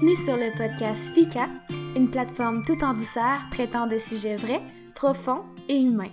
Bienvenue sur le podcast FICA, une plateforme tout en douceur traitant de sujets vrais, profonds et humains.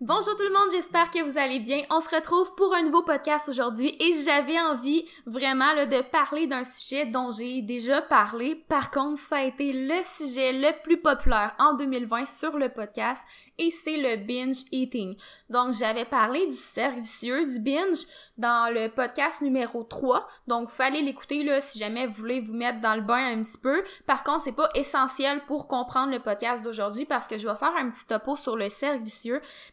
Bonjour tout le monde, j'espère que vous allez bien. On se retrouve pour un nouveau podcast aujourd'hui et j'avais envie vraiment de parler d'un sujet dont j'ai déjà parlé. Par contre, ça a été le sujet le plus populaire en 2020 sur le podcast et c'est le binge eating. Donc, j'avais parlé du cercle du binge dans le podcast numéro 3. Donc, fallait l'écouter là si jamais vous voulez vous mettre dans le bain un petit peu. Par contre, c'est pas essentiel pour comprendre le podcast d'aujourd'hui parce que je vais faire un petit topo sur le cercle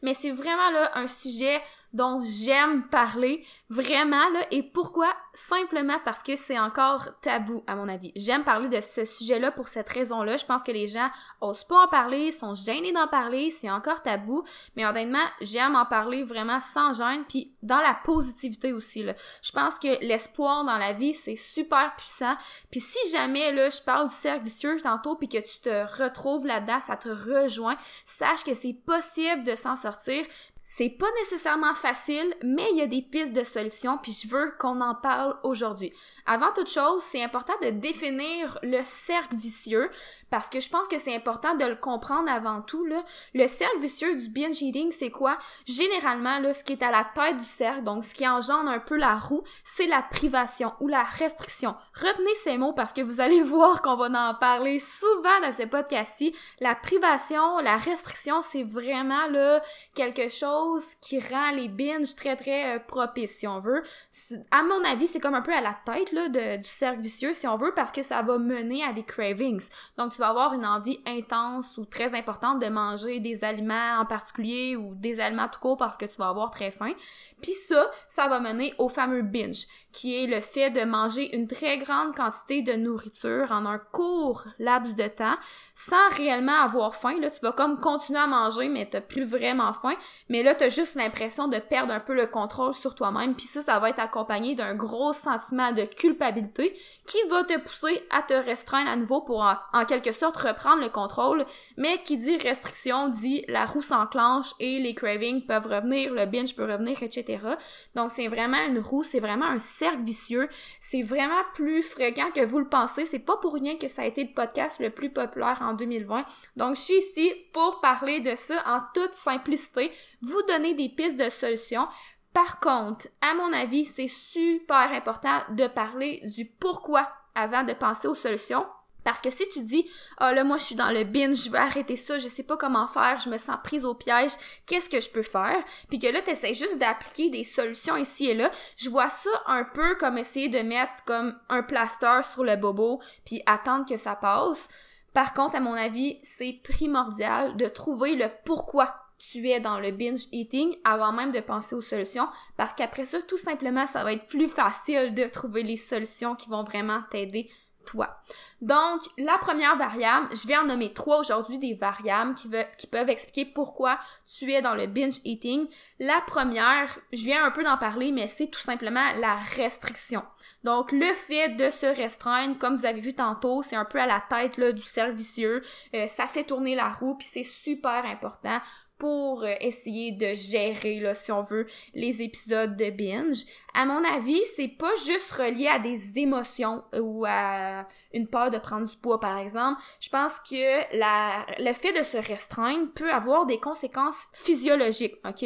mais c'est vraiment là un sujet dont j'aime parler vraiment là et pourquoi? Simplement parce que c'est encore tabou à mon avis. J'aime parler de ce sujet-là pour cette raison-là. Je pense que les gens osent pas en parler, sont gênés d'en parler, c'est encore tabou, mais honnêtement, j'aime en parler vraiment sans gêne puis dans la positivité aussi là. Je pense que l'espoir dans la vie, c'est super puissant. Puis si jamais là, je parle du cercle vicieux tantôt puis que tu te retrouves là-dedans, ça te rejoint, sache que c'est possible de s'en sortir c'est pas nécessairement facile, mais il y a des pistes de solutions, puis je veux qu'on en parle aujourd'hui. Avant toute chose, c'est important de définir le cercle vicieux, parce que je pense que c'est important de le comprendre avant tout. Là. Le cercle vicieux du binge eating, c'est quoi? Généralement, là, ce qui est à la tête du cercle, donc ce qui engendre un peu la roue, c'est la privation ou la restriction. Retenez ces mots parce que vous allez voir qu'on va en parler souvent dans ce podcast-ci. La privation, la restriction, c'est vraiment là quelque chose qui rend les binges très très euh, propices si on veut. À mon avis, c'est comme un peu à la tête là, de, du cercle vicieux si on veut parce que ça va mener à des cravings. Donc tu vas avoir une envie intense ou très importante de manger des aliments en particulier ou des aliments tout court parce que tu vas avoir très faim. Puis ça, ça va mener au fameux binge qui est le fait de manger une très grande quantité de nourriture en un court laps de temps sans réellement avoir faim. Là, tu vas comme continuer à manger, mais t'as plus vraiment faim. Mais là, t'as juste l'impression de perdre un peu le contrôle sur toi-même. Puis ça, ça va être accompagné d'un gros sentiment de culpabilité qui va te pousser à te restreindre à nouveau pour en, quelque sorte reprendre le contrôle. Mais qui dit restriction dit la roue s'enclenche et les cravings peuvent revenir, le binge peut revenir, etc. Donc c'est vraiment une roue, c'est vraiment un cercle vicieux. C'est vraiment plus fréquent que vous le pensez. C'est pas pour rien que ça a été le podcast le plus populaire en 2020. Donc, je suis ici pour parler de ça en toute simplicité, vous donner des pistes de solutions. Par contre, à mon avis, c'est super important de parler du pourquoi avant de penser aux solutions parce que si tu dis ah là moi je suis dans le bin, je veux arrêter ça, je sais pas comment faire, je me sens prise au piège, qu'est-ce que je peux faire Puis que là tu essaies juste d'appliquer des solutions ici et là, je vois ça un peu comme essayer de mettre comme un plaster sur le bobo puis attendre que ça passe. Par contre, à mon avis, c'est primordial de trouver le pourquoi tu es dans le binge eating avant même de penser aux solutions parce qu'après ça, tout simplement, ça va être plus facile de trouver les solutions qui vont vraiment t'aider toi. Donc, la première variable, je vais en nommer trois aujourd'hui des variables qui, peuvent expliquer pourquoi tu es dans le binge eating. La première, je viens un peu d'en parler, mais c'est tout simplement la restriction. Donc, le fait de se restreindre, comme vous avez vu tantôt, c'est un peu à la tête là, du servicieux. Euh, ça fait tourner la roue, puis c'est super important pour euh, essayer de gérer, là, si on veut, les épisodes de binge. À mon avis, c'est pas juste relié à des émotions ou à une peur de prendre du poids, par exemple. Je pense que la, le fait de se restreindre peut avoir des conséquences physiologiques, ok?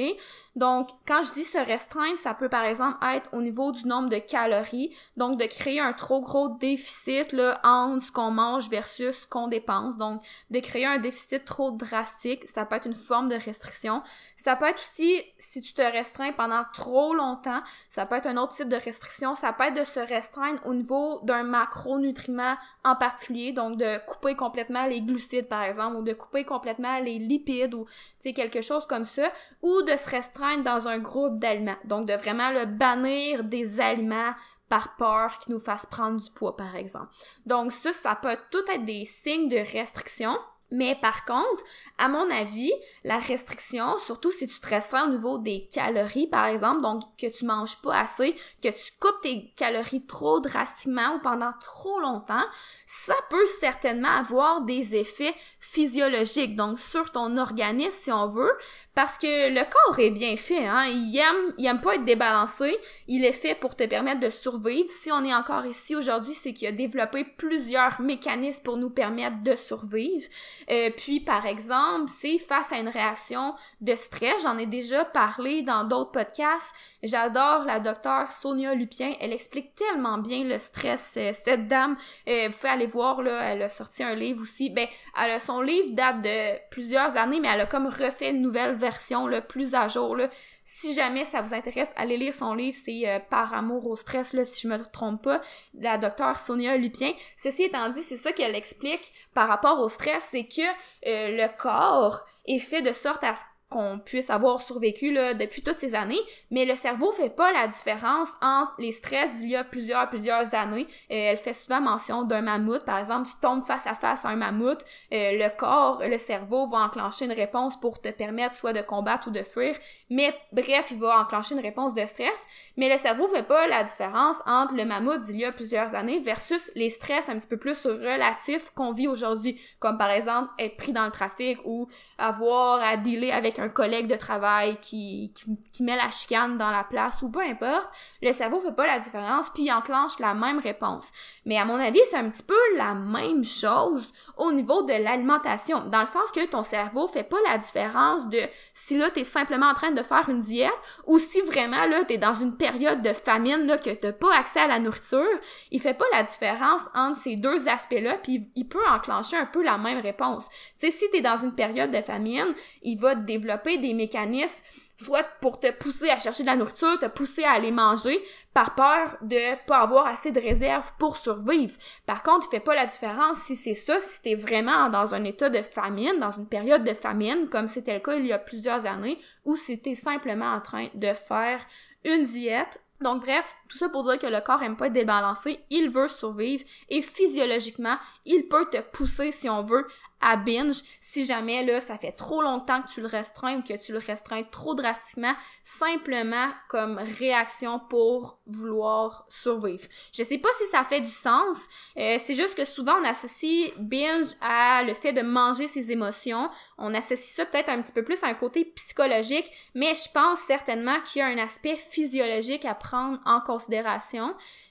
Donc, quand je dis se restreindre, ça peut par exemple être au niveau du nombre de calories, donc de créer un trop gros déficit là, entre ce qu'on mange versus ce qu'on dépense. Donc, de créer un déficit trop drastique, ça peut être une forme de restriction. Ça peut être aussi, si tu te restreins pendant trop longtemps, ça peut être un autre type de restriction. Ça peut être de se restreindre au niveau d'un macronutriment en particulier, donc de couper complètement les glucides par exemple, ou de couper complètement les lipides, ou quelque chose comme ça, ou de se restreindre dans un groupe d'aliments. Donc, de vraiment le bannir des aliments par peur qui nous fassent prendre du poids, par exemple. Donc, ça, ça peut tout être des signes de restriction. Mais par contre, à mon avis, la restriction, surtout si tu te restreins au niveau des calories, par exemple, donc que tu manges pas assez, que tu coupes tes calories trop drastiquement ou pendant trop longtemps, ça peut certainement avoir des effets physiologiques, donc sur ton organisme si on veut, parce que le corps est bien fait, hein. Il aime, il aime pas être débalancé. Il est fait pour te permettre de survivre. Si on est encore ici aujourd'hui, c'est qu'il a développé plusieurs mécanismes pour nous permettre de survivre. Euh, puis, par exemple, c'est face à une réaction de stress. J'en ai déjà parlé dans d'autres podcasts. J'adore la docteure Sonia Lupien. Elle explique tellement bien le stress. Euh, cette dame, euh, vous pouvez aller voir, là, elle a sorti un livre aussi. Ben, elle a, son livre date de plusieurs années, mais elle a comme refait une nouvelle version le plus à jour. Là. Si jamais ça vous intéresse, allez lire son livre, c'est euh, Par amour au stress, là, si je me trompe pas, la docteure Sonia Lupien. Ceci étant dit, c'est ça qu'elle explique par rapport au stress, c'est que euh, le corps est fait de sorte à ce qu'on puisse avoir survécu là, depuis toutes ces années, mais le cerveau fait pas la différence entre les stress d'il y a plusieurs, plusieurs années. Euh, elle fait souvent mention d'un mammouth, par exemple, tu tombes face à face à un mammouth, euh, le corps, le cerveau va enclencher une réponse pour te permettre soit de combattre ou de fuir, mais bref, il va enclencher une réponse de stress, mais le cerveau fait pas la différence entre le mammouth d'il y a plusieurs années versus les stress un petit peu plus relatifs qu'on vit aujourd'hui, comme par exemple être pris dans le trafic ou avoir à dealer avec un un collègue de travail qui, qui, met la chicane dans la place ou peu importe, le cerveau fait pas la différence puis il enclenche la même réponse. Mais à mon avis, c'est un petit peu la même chose au niveau de l'alimentation, dans le sens que ton cerveau fait pas la différence de si là t'es simplement en train de faire une diète ou si vraiment là t'es dans une période de famine là que t'as pas accès à la nourriture, il fait pas la différence entre ces deux aspects-là puis il peut enclencher un peu la même réponse. Tu sais, si t'es dans une période de famine, il va développer des mécanismes soit pour te pousser à chercher de la nourriture, te pousser à aller manger, par peur de pas avoir assez de réserves pour survivre. Par contre, il fait pas la différence si c'est ça, si t'es vraiment dans un état de famine, dans une période de famine, comme c'était le cas il y a plusieurs années, ou si t'es simplement en train de faire une diète donc bref, tout ça pour dire que le corps aime pas être débalancé, il veut survivre et physiologiquement, il peut te pousser si on veut à binge si jamais là ça fait trop longtemps que tu le restreins ou que tu le restreins trop drastiquement simplement comme réaction pour vouloir survivre. Je sais pas si ça fait du sens, euh, c'est juste que souvent on associe binge à le fait de manger ses émotions, on associe ça peut-être un petit peu plus à un côté psychologique, mais je pense certainement qu'il y a un aspect physiologique à prendre en considération.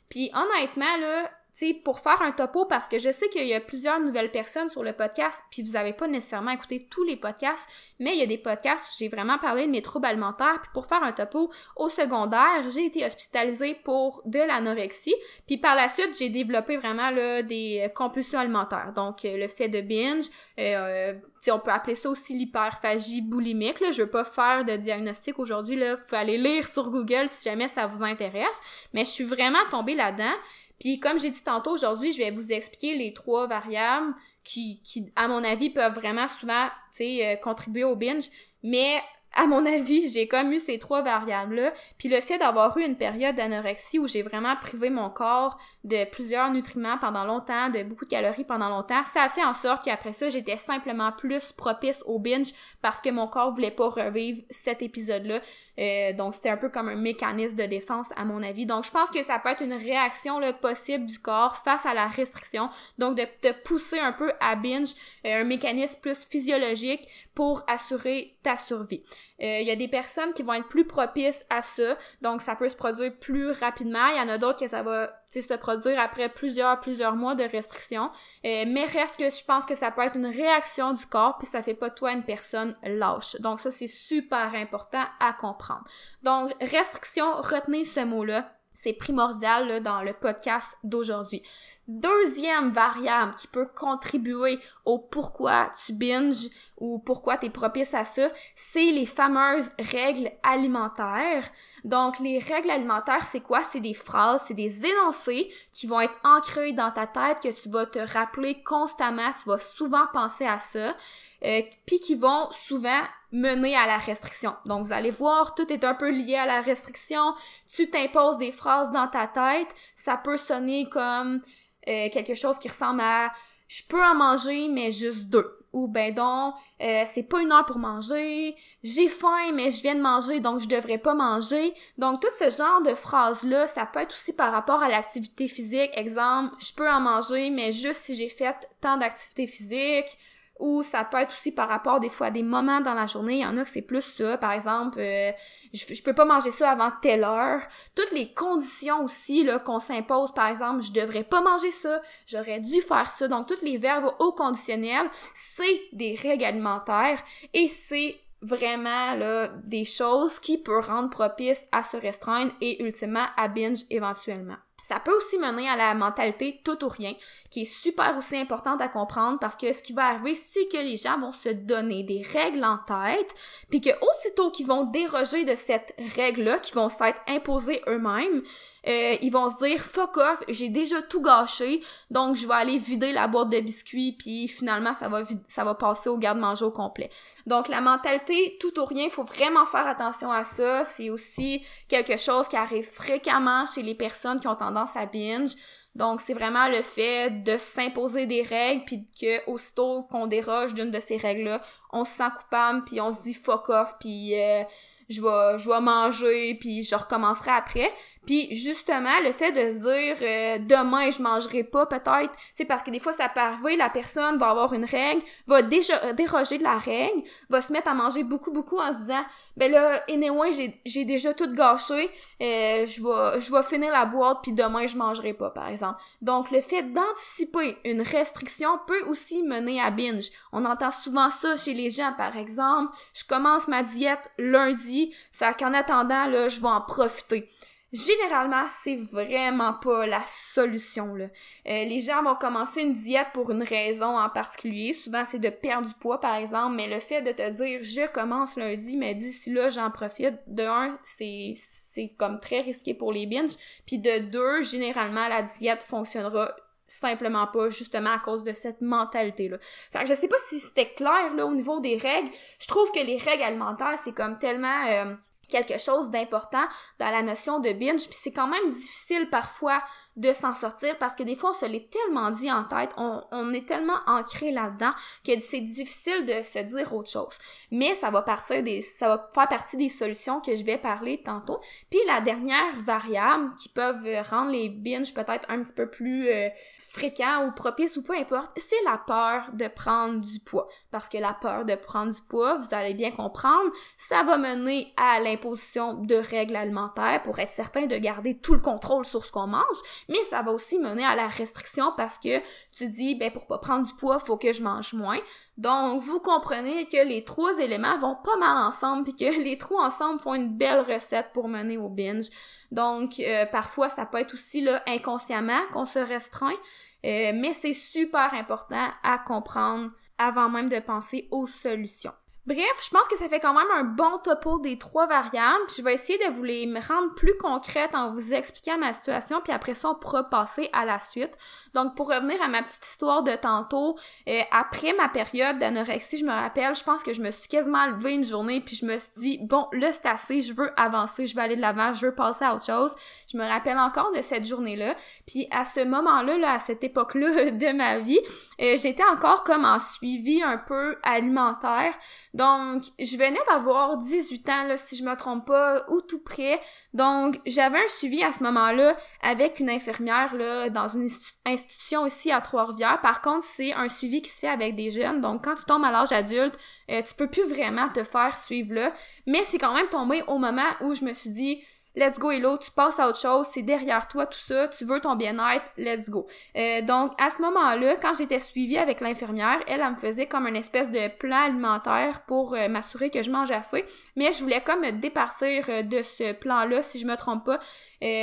Puis honnêtement là, sais, pour faire un topo, parce que je sais qu'il y a plusieurs nouvelles personnes sur le podcast, puis vous avez pas nécessairement écouté tous les podcasts, mais il y a des podcasts où j'ai vraiment parlé de mes troubles alimentaires, puis pour faire un topo, au secondaire, j'ai été hospitalisée pour de l'anorexie, puis par la suite, j'ai développé vraiment des compulsions alimentaires, donc euh, le fait de binge, euh, on peut appeler ça aussi l'hyperphagie boulimique. Là. Je veux pas faire de diagnostic aujourd'hui. Là. Faut aller lire sur Google si jamais ça vous intéresse. Mais je suis vraiment tombée là-dedans. Puis comme j'ai dit tantôt, aujourd'hui, je vais vous expliquer les trois variables qui, qui à mon avis, peuvent vraiment souvent, tu sais, euh, contribuer au binge. Mais à mon avis, j'ai comme eu ces trois variables-là. Puis le fait d'avoir eu une période d'anorexie où j'ai vraiment privé mon corps de plusieurs nutriments pendant longtemps, de beaucoup de calories pendant longtemps, ça a fait en sorte qu'après ça, j'étais simplement plus propice au binge parce que mon corps voulait pas revivre cet épisode-là. Euh, donc c'était un peu comme un mécanisme de défense à mon avis. Donc je pense que ça peut être une réaction là, possible du corps face à la restriction. Donc de te pousser un peu à binge, euh, un mécanisme plus physiologique pour assurer ta survie. Euh, il y a des personnes qui vont être plus propices à ça, donc ça peut se produire plus rapidement. Il y en a d'autres que ça va se produire après plusieurs, plusieurs mois de restriction. Euh, mais reste que je pense que ça peut être une réaction du corps, puis ça fait pas toi une personne lâche. Donc ça, c'est super important à comprendre. Donc, restriction, retenez ce mot-là. C'est primordial dans le podcast d'aujourd'hui. Deuxième variable qui peut contribuer au pourquoi tu binges ou pourquoi tu es propice à ça, c'est les fameuses règles alimentaires. Donc les règles alimentaires, c'est quoi? C'est des phrases, c'est des énoncés qui vont être ancrés dans ta tête que tu vas te rappeler constamment, tu vas souvent penser à ça, euh, puis qui vont souvent mener à la restriction. Donc vous allez voir, tout est un peu lié à la restriction. Tu t'imposes des phrases dans ta tête, ça peut sonner comme euh, quelque chose qui ressemble à je peux en manger, mais juste deux. ou ben donc euh, c'est pas une heure pour manger, j'ai faim mais je viens de manger donc je devrais pas manger. Donc tout ce genre de phrases là, ça peut être aussi par rapport à l'activité physique. Exemple, je peux en manger mais juste si j'ai fait tant d'activité physique ou ça peut être aussi par rapport des fois à des moments dans la journée. Il y en a que c'est plus ça, par exemple, euh, je, je, peux pas manger ça avant telle heure. Toutes les conditions aussi là qu'on s'impose, par exemple, je devrais pas manger ça, j'aurais dû faire ça. Donc tous les verbes au conditionnel, c'est des règles alimentaires et c'est vraiment là des choses qui peuvent rendre propice à se restreindre et ultimement à binge éventuellement. Ça peut aussi mener à la mentalité tout ou rien, qui est super aussi importante à comprendre parce que ce qui va arriver, c'est que les gens vont se donner des règles en tête, puis que aussitôt qu'ils vont déroger de cette règle-là, qui vont s'être imposées eux-mêmes, euh, ils vont se dire fuck off, j'ai déjà tout gâché, donc je vais aller vider la boîte de biscuits, puis finalement ça va ça va passer au garde-manger au complet. Donc la mentalité tout ou rien, faut vraiment faire attention à ça. C'est aussi quelque chose qui arrive fréquemment chez les personnes qui ont tendance à binge. Donc c'est vraiment le fait de s'imposer des règles puis que aussitôt qu'on déroge d'une de ces règles-là, on se sent coupable puis on se dit fuck off puis euh, je vais je vais manger puis je recommencerai après. Puis justement le fait de se dire euh, demain je mangerai pas peut-être sais parce que des fois ça peut arriver la personne va avoir une règle va déjà déroger de la règle va se mettre à manger beaucoup beaucoup en se disant ben là anyway j'ai j'ai déjà tout gâché. Euh, je vais je finir la boîte puis demain je mangerai pas par exemple. Donc le fait d'anticiper une restriction peut aussi mener à binge. On entend souvent ça chez les gens par exemple. Je commence ma diète lundi fait qu'en attendant là je vais en profiter généralement, c'est vraiment pas la solution. Là. Euh, les gens vont commencer une diète pour une raison en particulier. Souvent, c'est de perdre du poids, par exemple, mais le fait de te dire « je commence lundi, mais d'ici là, j'en profite », de un, c'est, comme très risqué pour les binges, puis de deux, généralement, la diète fonctionnera simplement pas justement à cause de cette mentalité là. Fait que je sais pas si c'était clair là au niveau des règles. Je trouve que les règles alimentaires c'est comme tellement euh, quelque chose d'important dans la notion de binge, puis c'est quand même difficile parfois de s'en sortir parce que des fois on se l'est tellement dit en tête, on, est tellement ancré là-dedans que c'est difficile de se dire autre chose. Mais ça va partir des, ça va faire partie des solutions que je vais parler tantôt. Puis la dernière variable qui peuvent rendre les binges peut-être un petit peu plus euh, fréquent ou propice ou peu importe, c'est la peur de prendre du poids. Parce que la peur de prendre du poids, vous allez bien comprendre, ça va mener à l'imposition de règles alimentaires pour être certain de garder tout le contrôle sur ce qu'on mange, mais ça va aussi mener à la restriction parce que tu dis, ben pour pas prendre du poids, faut que je mange moins. Donc, vous comprenez que les trois éléments vont pas mal ensemble puis que les trois ensemble font une belle recette pour mener au binge. Donc, euh, parfois, ça peut être aussi là inconsciemment qu'on se restreint, euh, mais c'est super important à comprendre avant même de penser aux solutions. Bref, je pense que ça fait quand même un bon topo des trois variables. je vais essayer de vous les rendre plus concrètes en vous expliquant ma situation, puis après ça, on pourra passer à la suite. Donc, pour revenir à ma petite histoire de tantôt, euh, après ma période d'anorexie, je me rappelle, je pense que je me suis quasiment levée une journée, puis je me suis dit, bon, là, c'est assez, je veux avancer, je veux aller de l'avant, je veux passer à autre chose. Je me rappelle encore de cette journée-là. Puis à ce moment-là, là, à cette époque-là de ma vie, euh, j'étais encore comme en suivi un peu alimentaire. Donc, je venais d'avoir 18 ans, si je me trompe pas, ou tout près. Donc, j'avais un suivi à ce moment-là avec une infirmière, là, dans une institution ici à Trois-Rivières. Par contre, c'est un suivi qui se fait avec des jeunes. Donc, quand tu tombes à l'âge adulte, euh, tu peux plus vraiment te faire suivre là. Mais c'est quand même tombé au moment où je me suis dit, let's go Hello, tu passes à autre chose, c'est derrière toi tout ça, tu veux ton bien-être, let's go. Euh, donc à ce moment-là, quand j'étais suivie avec l'infirmière, elle, elle me faisait comme une espèce de plan alimentaire pour euh, m'assurer que je mange assez, mais je voulais comme me départir euh, de ce plan-là, si je me trompe pas.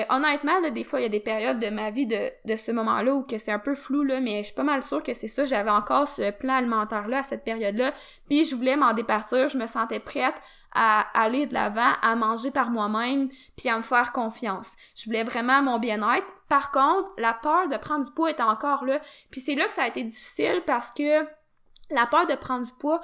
honnêtement, là, des fois, il y a des périodes de ma vie de, de ce moment-là où que c'est un peu flou, là, mais je suis pas mal sûre que c'est ça, j'avais encore ce plan alimentaire-là à cette période-là, puis je voulais m'en départir, je me sentais prête à aller de l'avant, à manger par moi-même, puis à me faire confiance. Je voulais vraiment mon bien-être. Par contre, la peur de prendre du poids était encore là. Puis c'est là que ça a été difficile parce que la peur de prendre du poids,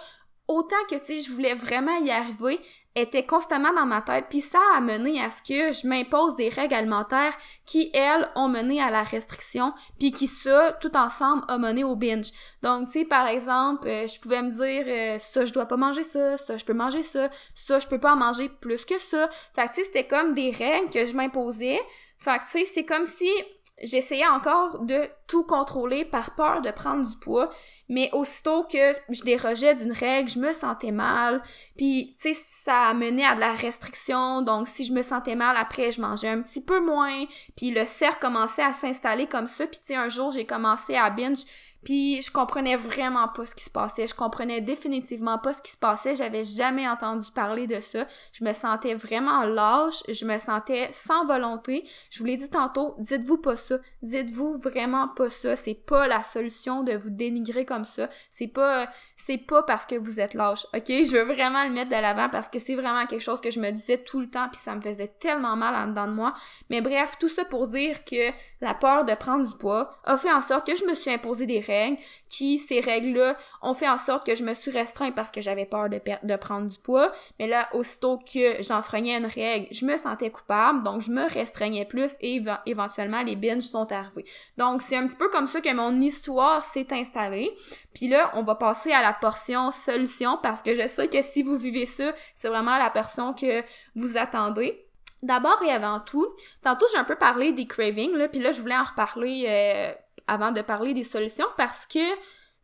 autant que tu sais, je voulais vraiment y arriver, était constamment dans ma tête, puis ça a mené à ce que je m'impose des règles alimentaires qui, elles, ont mené à la restriction, puis qui, ça, tout ensemble, a mené au binge. Donc, tu sais, par exemple, euh, je pouvais me dire, euh, ça, je dois pas manger ça, ça, je peux manger ça, ça, je peux pas en manger plus que ça. Fait que, tu sais, c'était comme des règles que je m'imposais. Fait que, tu sais, c'est comme si j'essayais encore de tout contrôler par peur de prendre du poids, mais aussitôt que je dérogeais d'une règle, je me sentais mal, puis tu sais ça mené à de la restriction, donc si je me sentais mal après, je mangeais un petit peu moins, puis le cercle commençait à s'installer comme ça, puis tu sais un jour j'ai commencé à binge puis je comprenais vraiment pas ce qui se passait. Je comprenais définitivement pas ce qui se passait. J'avais jamais entendu parler de ça. Je me sentais vraiment lâche. Je me sentais sans volonté. Je vous l'ai dit tantôt, dites-vous pas ça. Dites-vous vraiment pas ça. C'est pas la solution de vous dénigrer comme ça. C'est pas, c'est pas parce que vous êtes lâche. Ok? Je veux vraiment le mettre de l'avant parce que c'est vraiment quelque chose que je me disais tout le temps puis ça me faisait tellement mal en dedans de moi. Mais bref, tout ça pour dire que la peur de prendre du poids a fait en sorte que je me suis imposé des règles qui, ces règles-là, ont fait en sorte que je me suis restreint parce que j'avais peur de, de prendre du poids. Mais là, aussitôt que j'enfreignais une règle, je me sentais coupable, donc je me restreignais plus et éventuellement les binges sont arrivés. Donc c'est un petit peu comme ça que mon histoire s'est installée. Puis là, on va passer à la portion solution parce que je sais que si vous vivez ça, c'est vraiment la portion que vous attendez. D'abord et avant tout, tantôt j'ai un peu parlé des cravings, là, puis là je voulais en reparler euh, avant de parler des solutions parce que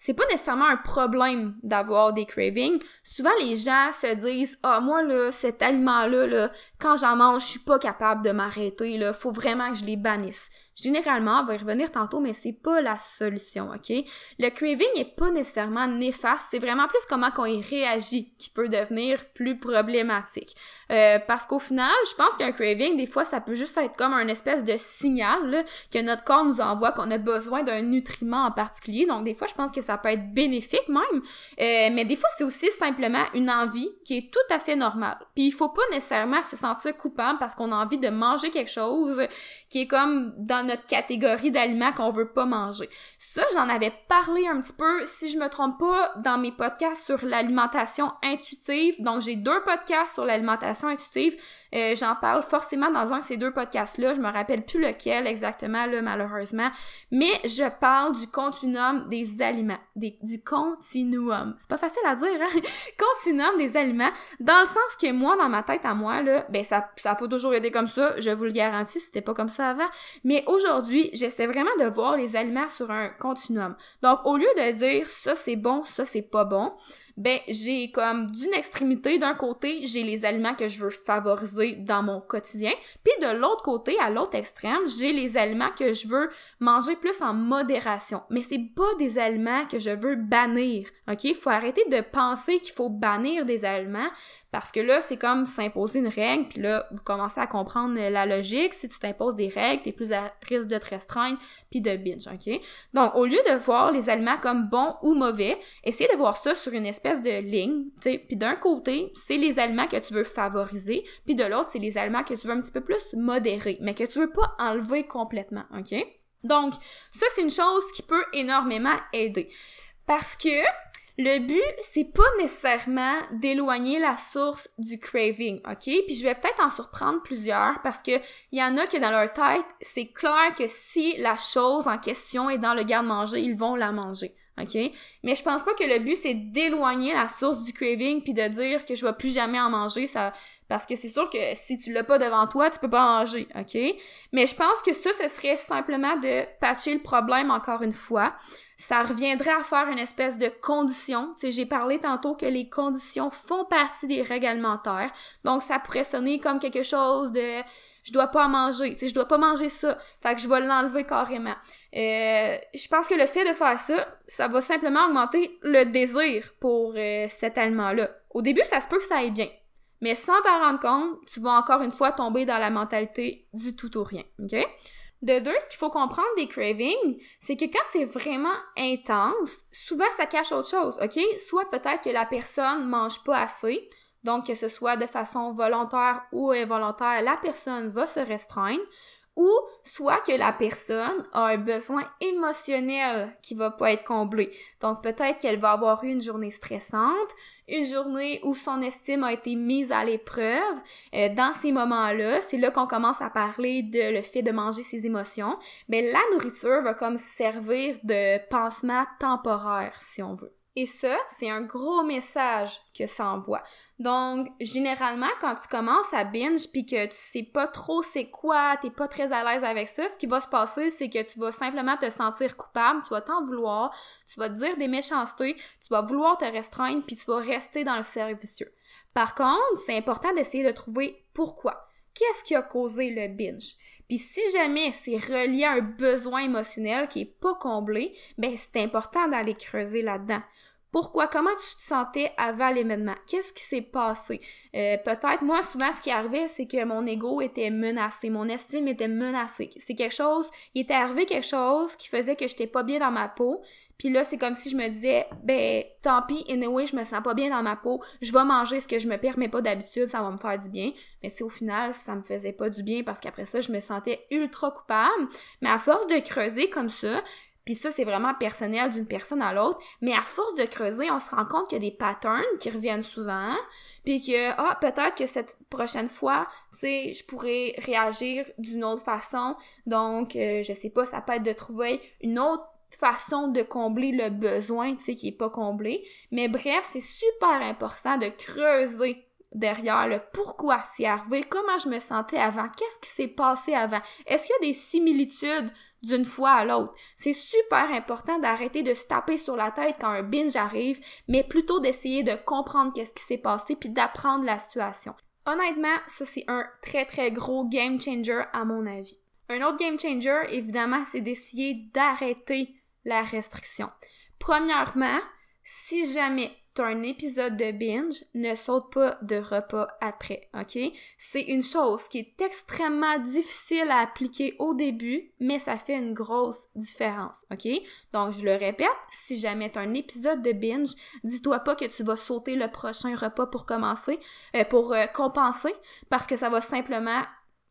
c'est pas nécessairement un problème d'avoir des cravings. Souvent, les gens se disent, ah, moi, là, cet aliment-là, là, quand j'en mange, je suis pas capable de m'arrêter, là, faut vraiment que je les bannisse. Généralement, on va y revenir tantôt, mais c'est pas la solution, ok? Le craving est pas nécessairement néfaste, c'est vraiment plus comment qu'on y réagit qui peut devenir plus problématique. Euh, parce qu'au final, je pense qu'un craving, des fois, ça peut juste être comme un espèce de signal que notre corps nous envoie qu'on a besoin d'un nutriment en particulier. Donc, des fois, je pense que ça peut être bénéfique même. Euh, mais des fois, c'est aussi simplement une envie qui est tout à fait normale. Puis, il faut pas nécessairement se sentir coupable parce qu'on a envie de manger quelque chose qui est comme dans notre catégorie d'aliments qu'on veut pas manger. Ça, j'en avais parlé un petit peu, si je me trompe pas, dans mes podcasts sur l'alimentation intuitive. Donc, j'ai deux podcasts sur l'alimentation intuitive. Euh, j'en parle forcément dans un de ces deux podcasts-là. Je me rappelle plus lequel exactement, là, malheureusement. Mais je parle du continuum des aliments. Du continuum. C'est pas facile à dire, hein? continuum des aliments. Dans le sens que moi, dans ma tête à moi, là, ben, ça, ça a pas toujours été comme ça. Je vous le garantis, c'était pas comme ça avant. Mais aujourd'hui, j'essaie vraiment de voir les aliments sur un continuum. Donc, au lieu de dire ça c'est bon, ça c'est pas bon, ben j'ai comme d'une extrémité d'un côté j'ai les aliments que je veux favoriser dans mon quotidien puis de l'autre côté à l'autre extrême j'ai les aliments que je veux manger plus en modération mais c'est pas des aliments que je veux bannir ok? Faut arrêter de penser qu'il faut bannir des aliments parce que là, c'est comme s'imposer une règle, puis là, vous commencez à comprendre la logique. Si tu t'imposes des règles, t'es plus à risque de te restreindre, puis de binge, OK? Donc, au lieu de voir les aliments comme bons ou mauvais, essayez de voir ça sur une espèce de ligne, tu sais. Puis d'un côté, c'est les aliments que tu veux favoriser, puis de l'autre, c'est les aliments que tu veux un petit peu plus modérer, mais que tu veux pas enlever complètement, OK? Donc, ça, c'est une chose qui peut énormément aider. Parce que le but, c'est pas nécessairement d'éloigner la source du craving, ok? Puis je vais peut-être en surprendre plusieurs parce que il y en a que dans leur tête, c'est clair que si la chose en question est dans le garde-manger, ils vont la manger. OK? Mais je pense pas que le but c'est d'éloigner la source du craving puis de dire que je vais plus jamais en manger, ça parce que c'est sûr que si tu l'as pas devant toi, tu peux pas manger, OK? Mais je pense que ça ce serait simplement de patcher le problème encore une fois ça reviendrait à faire une espèce de condition. J'ai parlé tantôt que les conditions font partie des règles alimentaires. Donc, ça pourrait sonner comme quelque chose de je dois pas manger, tu sais, je dois pas manger ça. Fait que je vais l'enlever carrément. Euh, je pense que le fait de faire ça, ça va simplement augmenter le désir pour euh, cet aliment-là. Au début, ça se peut que ça aille bien. Mais sans t'en rendre compte, tu vas encore une fois tomber dans la mentalité du tout ou rien. OK? De deux, ce qu'il faut comprendre des cravings, c'est que quand c'est vraiment intense, souvent ça cache autre chose, OK? Soit peut-être que la personne mange pas assez, donc que ce soit de façon volontaire ou involontaire, la personne va se restreindre, ou soit que la personne a un besoin émotionnel qui va pas être comblé. Donc peut-être qu'elle va avoir eu une journée stressante, une journée où son estime a été mise à l'épreuve, euh, dans ces moments-là, c'est là, qu'on commence à parler de le fait de manger ses émotions, mais la nourriture va comme servir de pansement temporaire, si on veut. Et ça, c'est un gros message que ça envoie. Donc, généralement, quand tu commences à binge puis que tu sais pas trop c'est quoi, t'es pas très à l'aise avec ça, ce qui va se passer, c'est que tu vas simplement te sentir coupable, tu vas t'en vouloir, tu vas dire des méchancetés, tu vas vouloir te restreindre puis tu vas rester dans le servicieux. Par contre, c'est important d'essayer de trouver pourquoi. Qu'est-ce qui a causé le binge? Puis si jamais c'est relié à un besoin émotionnel qui est pas comblé, ben c'est important d'aller creuser là-dedans. Pourquoi? Comment tu te sentais avant l'événement? Qu'est-ce qui s'est passé? Euh, peut-être, moi, souvent, ce qui arrivait, c'est que mon ego était menacé, mon estime était menacée. C'est quelque chose, il était arrivé quelque chose qui faisait que j'étais pas bien dans ma peau. Puis là, c'est comme si je me disais, ben, tant pis, anyway, je me sens pas bien dans ma peau, je vais manger ce que je me permets pas d'habitude, ça va me faire du bien. Mais c'est au final, ça me faisait pas du bien parce qu'après ça, je me sentais ultra coupable. Mais à force de creuser comme ça, puis ça, c'est vraiment personnel d'une personne à l'autre. Mais à force de creuser, on se rend compte qu'il y a des patterns qui reviennent souvent. Puis que, ah, peut-être que cette prochaine fois, tu sais, je pourrais réagir d'une autre façon. Donc, euh, je sais pas, ça peut être de trouver une autre façon de combler le besoin, tu sais, qui est pas comblé. Mais bref, c'est super important de creuser derrière le pourquoi c'est arrivé, comment je me sentais avant, qu'est-ce qui s'est passé avant, est-ce qu'il y a des similitudes d'une fois à l'autre. C'est super important d'arrêter de se taper sur la tête quand un binge arrive, mais plutôt d'essayer de comprendre qu'est-ce qui s'est passé puis d'apprendre la situation. Honnêtement, ça c'est un très très gros game changer à mon avis. Un autre game changer, évidemment, c'est d'essayer d'arrêter la restriction. Premièrement, si jamais t'as un épisode de binge, ne saute pas de repas après, ok? C'est une chose qui est extrêmement difficile à appliquer au début, mais ça fait une grosse différence, ok? Donc, je le répète, si jamais t'as un épisode de binge, dis-toi pas que tu vas sauter le prochain repas pour commencer, euh, pour euh, compenser, parce que ça va simplement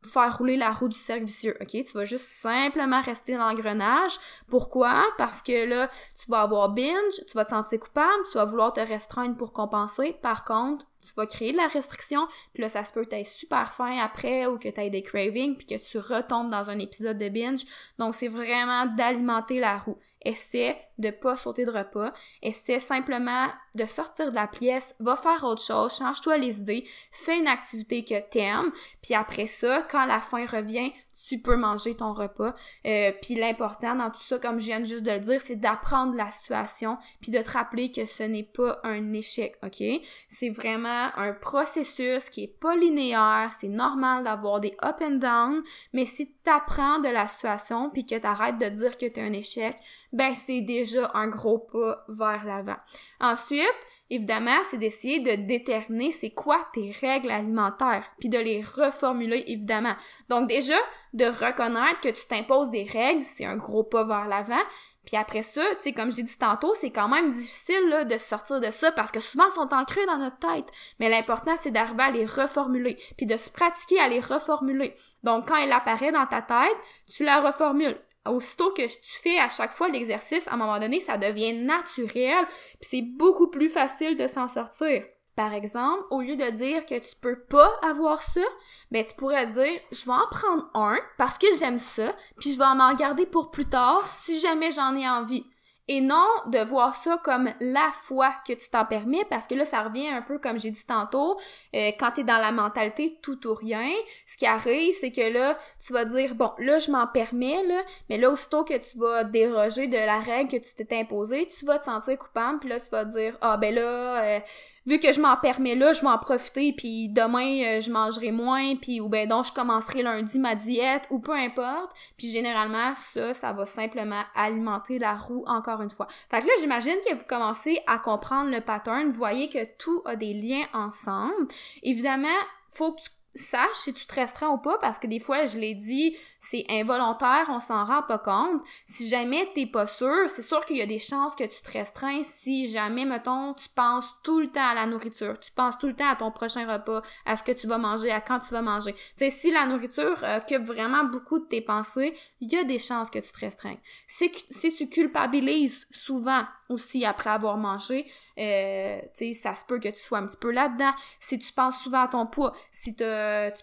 faire rouler la roue du servicieux, ok? Tu vas juste simplement rester dans l'engrenage. Pourquoi? Parce que là, tu vas avoir binge, tu vas te sentir coupable, tu vas vouloir te restreindre pour compenser. Par contre, tu vas créer de la restriction, puis là, ça se peut que super faim après ou que tu aies des cravings, puis que tu retombes dans un épisode de binge. Donc, c'est vraiment d'alimenter la roue. Essaie de pas sauter de repas. Essaie simplement de sortir de la pièce, va faire autre chose, change-toi les idées, fais une activité que t'aimes, puis après ça, quand la faim revient, tu peux manger ton repas. Euh, puis l'important dans tout ça, comme je viens juste de le dire, c'est d'apprendre la situation, puis de te rappeler que ce n'est pas un échec, ok? C'est vraiment un processus qui est pas linéaire, c'est normal d'avoir des up and down, mais si tu apprends de la situation, puis que tu arrêtes de dire que tu un échec, ben c'est déjà un gros pas vers l'avant. Ensuite, évidemment, c'est d'essayer de déterminer c'est quoi tes règles alimentaires, puis de les reformuler, évidemment. Donc déjà, de reconnaître que tu t'imposes des règles, c'est un gros pas vers l'avant. Puis après ça, tu sais, comme j'ai dit tantôt, c'est quand même difficile là, de sortir de ça parce que souvent, ils sont ancrés dans notre tête. Mais l'important, c'est d'arriver à les reformuler, puis de se pratiquer à les reformuler. Donc, quand elle apparaît dans ta tête, tu la reformules aussitôt que tu fais à chaque fois l'exercice, à un moment donné, ça devient naturel, puis c'est beaucoup plus facile de s'en sortir. Par exemple, au lieu de dire que tu peux pas avoir ça, ben tu pourrais dire je vais en prendre un parce que j'aime ça, puis je vais m'en garder pour plus tard si jamais j'en ai envie et non de voir ça comme la foi que tu t'en permets parce que là ça revient un peu comme j'ai dit tantôt euh, quand tu es dans la mentalité tout ou rien ce qui arrive c'est que là tu vas dire bon là je m'en permets là mais là aussitôt que tu vas déroger de la règle que tu t'es imposée tu vas te sentir coupable puis là tu vas dire ah ben là euh, vu que je m'en permets là, je vais en profiter, puis demain, euh, je mangerai moins, puis ou ben donc je commencerai lundi ma diète, ou peu importe. Puis généralement, ça, ça va simplement alimenter la roue encore une fois. Fait que là, j'imagine que vous commencez à comprendre le pattern, vous voyez que tout a des liens ensemble. Évidemment, faut que tu sache si tu te restreins ou pas, parce que des fois, je l'ai dit, c'est involontaire, on s'en rend pas compte. Si jamais t'es pas sûr, c'est sûr qu'il y a des chances que tu te restreins si jamais, mettons, tu penses tout le temps à la nourriture, tu penses tout le temps à ton prochain repas, à ce que tu vas manger, à quand tu vas manger. Tu sais, si la nourriture occupe vraiment beaucoup de tes pensées, il y a des chances que tu te restreins. Si tu culpabilises souvent aussi après avoir mangé, euh, tu sais, ça se peut que tu sois un petit peu là-dedans. Si tu penses souvent à ton poids, si tu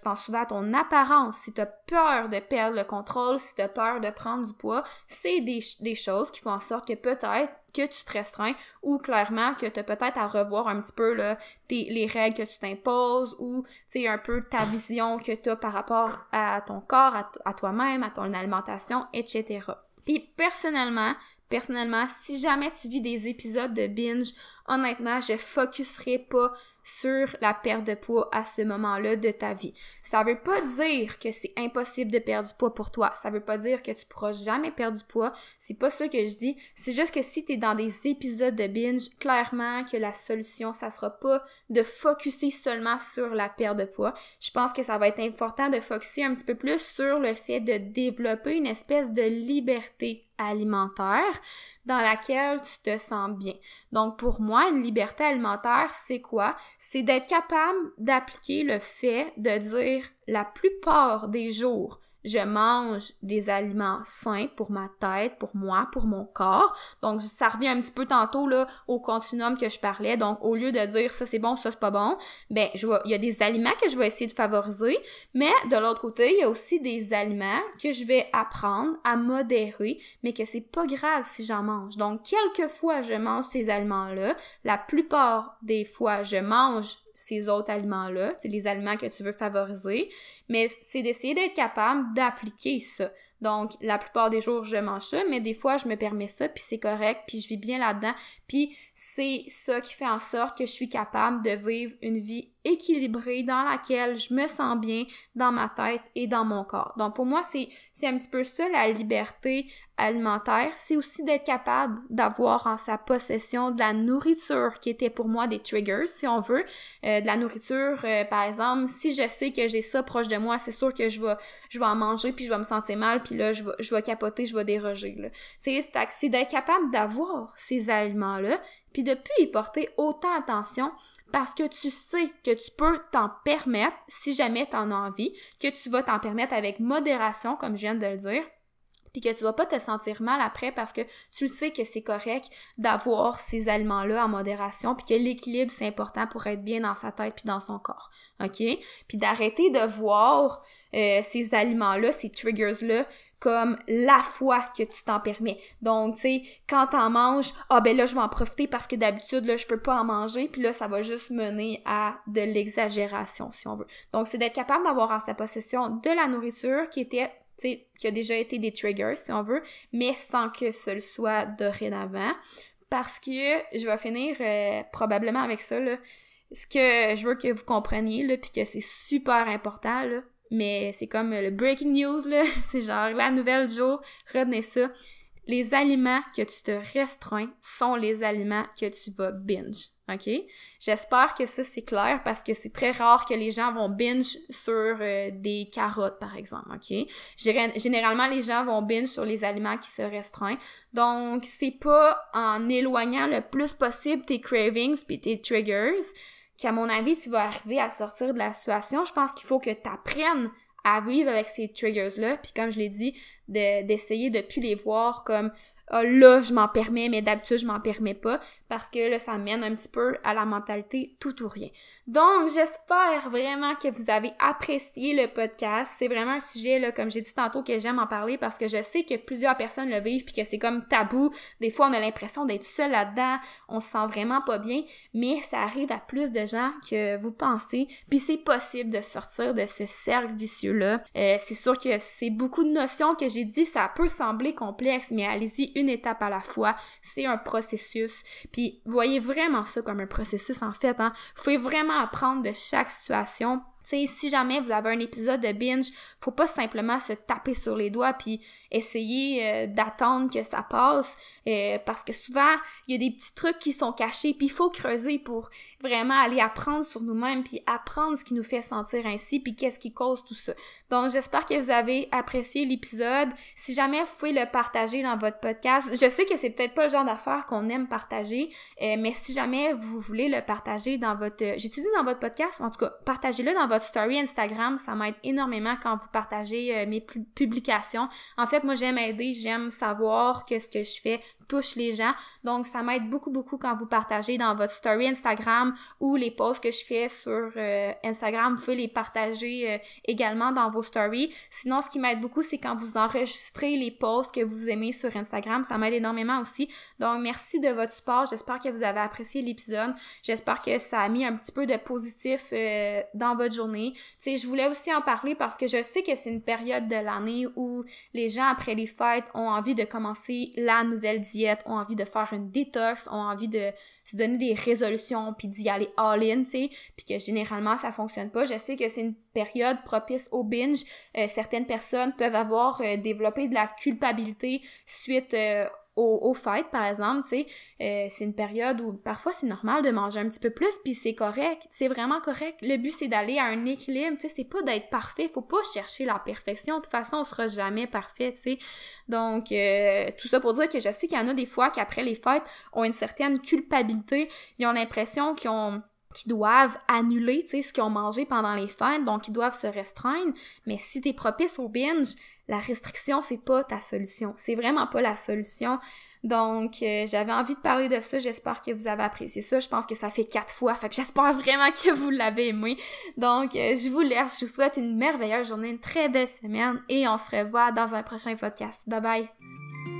penses souvent à ton apparence, si tu as peur de perdre le contrôle, si tu as peur de prendre du poids, c'est des, choses qui font en sorte que peut-être que tu te restreins ou clairement que tu as peut-être à revoir un petit peu là, les règles que tu t'imposes ou un peu ta vision que tu as par rapport à ton corps, à toi-même, à ton alimentation, etc. Puis personnellement, personnellement, si jamais tu vis des épisodes de binge, honnêtement, je focuserai pas sur la perte de poids à ce moment-là de ta vie. Ça veut pas dire que c'est impossible de perdre du poids pour toi. Ça veut pas dire que tu pourras jamais perdre du poids. C'est pas ça que je dis. C'est juste que si tu es dans des épisodes de binge, clairement que la solution, ça sera pas de focuser seulement sur la perte de poids. Je pense que ça va être important de focuser un petit peu plus sur le fait de développer une espèce de liberté alimentaire dans laquelle tu te sens bien. Donc pour moi, une liberté alimentaire, c'est quoi? C'est d'être capable d'appliquer le fait de dire la plupart des jours, je mange des aliments sains pour ma tête, pour moi, pour mon corps. Donc, ça revient un petit peu tantôt là, au continuum que je parlais. Donc, au lieu de dire ça c'est bon, ça c'est pas bon, ben, je il y a des aliments que je vais essayer de favoriser, mais de l'autre côté, il y a aussi des aliments que je vais apprendre à modérer, mais que c'est pas grave si j'en mange. Donc, quelquefois je mange ces aliments-là, la plupart des fois, je mange ces autres aliments-là, c'est les aliments que tu veux favoriser, mais c'est d'essayer d'être capable d'appliquer ça. Donc, la plupart des jours, je mange ça, mais des fois, je me permets ça, puis c'est correct, puis je vis bien là-dedans. Puis c'est ça qui fait en sorte que je suis capable de vivre une vie équilibrée dans laquelle je me sens bien dans ma tête et dans mon corps. Donc, pour moi, c'est, c'est un petit peu ça, la liberté alimentaire. C'est aussi d'être capable d'avoir en sa possession de la nourriture qui était pour moi des triggers, si on veut. Euh, de la nourriture, euh, par exemple, si je sais que j'ai ça proche de moi, c'est sûr que je vais, je vais en manger, puis je vais me sentir mal, puis là, je vais, je capoter, je vais déroger. Là. C'est, c'est d'être capable d'avoir ces aliments-là, puis de plus y porter autant attention parce que tu sais que tu peux t'en permettre si jamais tu en as envie, que tu vas t'en permettre avec modération, comme je viens de le dire, puis que tu vas pas te sentir mal après parce que tu sais que c'est correct d'avoir ces aliments-là en modération, puis que l'équilibre c'est important pour être bien dans sa tête puis dans son corps, ok? Puis d'arrêter de voir euh, ces aliments-là, ces triggers-là comme la fois que tu t'en permets. Donc, tu sais, quand t'en manges, ah ben là, je vais en profiter parce que d'habitude, là, je peux pas en manger, puis là, ça va juste mener à de l'exagération, si on veut. Donc, c'est d'être capable d'avoir en sa possession de la nourriture qui était, tu sais, qui a déjà été des triggers, si on veut, mais sans que ce le soit dorénavant. Parce que je vais finir euh, probablement avec ça, là. Ce que je veux que vous compreniez, là, puis que c'est super important, là, mais c'est comme le breaking news, là. c'est genre la nouvelle du jour. Retenez ça. Les aliments que tu te restreins sont les aliments que tu vas binge. OK? J'espère que ça c'est clair parce que c'est très rare que les gens vont binge sur euh, des carottes, par exemple. OK? Généralement, les gens vont binge sur les aliments qui se restreignent. Donc, c'est pas en éloignant le plus possible tes cravings puis tes triggers qu'à mon avis, tu vas arriver à sortir de la situation. Je pense qu'il faut que tu apprennes à vivre avec ces triggers-là, puis comme je l'ai dit, d'essayer de, de plus les voir comme ah, là, je m'en permets, mais d'habitude, je m'en permets pas, parce que là, ça mène un petit peu à la mentalité tout ou rien. Donc, j'espère vraiment que vous avez apprécié le podcast. C'est vraiment un sujet, là, comme j'ai dit tantôt, que j'aime en parler parce que je sais que plusieurs personnes le vivent puis que c'est comme tabou. Des fois, on a l'impression d'être seul là-dedans. On se sent vraiment pas bien, mais ça arrive à plus de gens que vous pensez. Puis c'est possible de sortir de ce cercle vicieux-là. Euh, c'est sûr que c'est beaucoup de notions que j'ai dit. Ça peut sembler complexe, mais allez-y une étape à la fois. C'est un processus. Puis voyez vraiment ça comme un processus en fait. Hein. Vraiment apprendre de chaque situation. si jamais vous avez un épisode de binge, faut pas simplement se taper sur les doigts puis essayer euh, d'attendre que ça passe euh, parce que souvent il y a des petits trucs qui sont cachés puis il faut creuser pour vraiment aller apprendre sur nous-mêmes puis apprendre ce qui nous fait sentir ainsi puis qu'est-ce qui cause tout ça. Donc j'espère que vous avez apprécié l'épisode. Si jamais vous pouvez le partager dans votre podcast, je sais que c'est peut-être pas le genre d'affaire qu'on aime partager, euh, mais si jamais vous voulez le partager dans votre dit dans votre podcast, en tout cas, partagez-le dans votre story Instagram, ça m'aide énormément quand vous partagez mes publications. En fait, moi, j'aime aider, j'aime savoir que ce que je fais touche les gens. Donc, ça m'aide beaucoup, beaucoup quand vous partagez dans votre story Instagram ou les posts que je fais sur euh, Instagram. Vous pouvez les partager euh, également dans vos stories. Sinon, ce qui m'aide beaucoup, c'est quand vous enregistrez les posts que vous aimez sur Instagram. Ça m'aide énormément aussi. Donc, merci de votre support. J'espère que vous avez apprécié l'épisode. J'espère que ça a mis un petit peu de positif euh, dans votre journée. Tu sais, je voulais aussi en parler parce que je sais que c'est une période de l'année où les gens, après les fêtes, ont envie de commencer la nouvelle diète, ont envie de faire une détox, ont envie de se donner des résolutions puis d'y aller all-in, tu sais, puis que généralement ça fonctionne pas. Je sais que c'est une période propice au binge. Euh, certaines personnes peuvent avoir euh, développé de la culpabilité suite euh, au, au fêtes, par exemple, tu sais, euh, c'est une période où parfois c'est normal de manger un petit peu plus, puis c'est correct, c'est vraiment correct. Le but c'est d'aller à un équilibre, tu sais, c'est pas d'être parfait, faut pas chercher la perfection. De toute façon, on sera jamais parfait, tu sais. Donc euh, tout ça pour dire que je sais qu'il y en a des fois qu'après les fêtes ont une certaine culpabilité, ils ont l'impression qu'ils ont qui doivent annuler, tu sais, ce qu'ils ont mangé pendant les fêtes, donc ils doivent se restreindre. Mais si t'es propice au binge, la restriction, c'est pas ta solution. C'est vraiment pas la solution. Donc, euh, j'avais envie de parler de ça. J'espère que vous avez apprécié ça. Je pense que ça fait quatre fois. Fait que j'espère vraiment que vous l'avez aimé. Donc, euh, je vous laisse. Je vous souhaite une merveilleuse journée, une très belle semaine et on se revoit dans un prochain podcast. Bye bye!